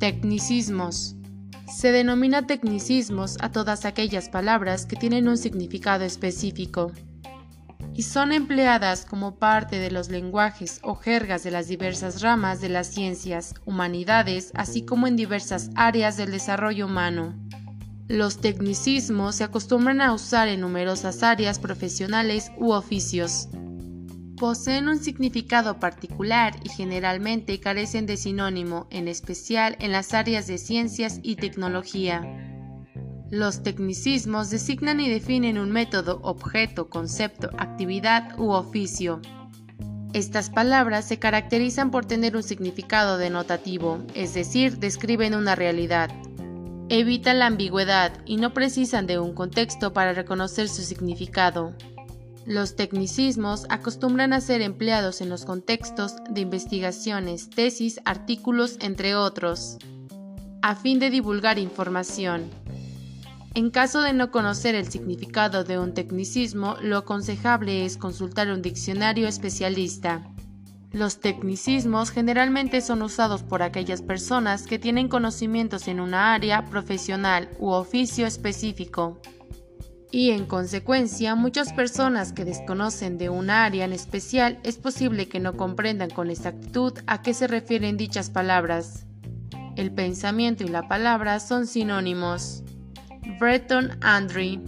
Tecnicismos. Se denomina tecnicismos a todas aquellas palabras que tienen un significado específico y son empleadas como parte de los lenguajes o jergas de las diversas ramas de las ciencias, humanidades, así como en diversas áreas del desarrollo humano. Los tecnicismos se acostumbran a usar en numerosas áreas profesionales u oficios. Poseen un significado particular y generalmente carecen de sinónimo, en especial en las áreas de ciencias y tecnología. Los tecnicismos designan y definen un método, objeto, concepto, actividad u oficio. Estas palabras se caracterizan por tener un significado denotativo, es decir, describen una realidad. Evitan la ambigüedad y no precisan de un contexto para reconocer su significado. Los tecnicismos acostumbran a ser empleados en los contextos de investigaciones, tesis, artículos, entre otros, a fin de divulgar información. En caso de no conocer el significado de un tecnicismo, lo aconsejable es consultar un diccionario especialista. Los tecnicismos generalmente son usados por aquellas personas que tienen conocimientos en una área profesional u oficio específico. Y en consecuencia, muchas personas que desconocen de una área en especial es posible que no comprendan con exactitud a qué se refieren dichas palabras. El pensamiento y la palabra son sinónimos. Breton Andre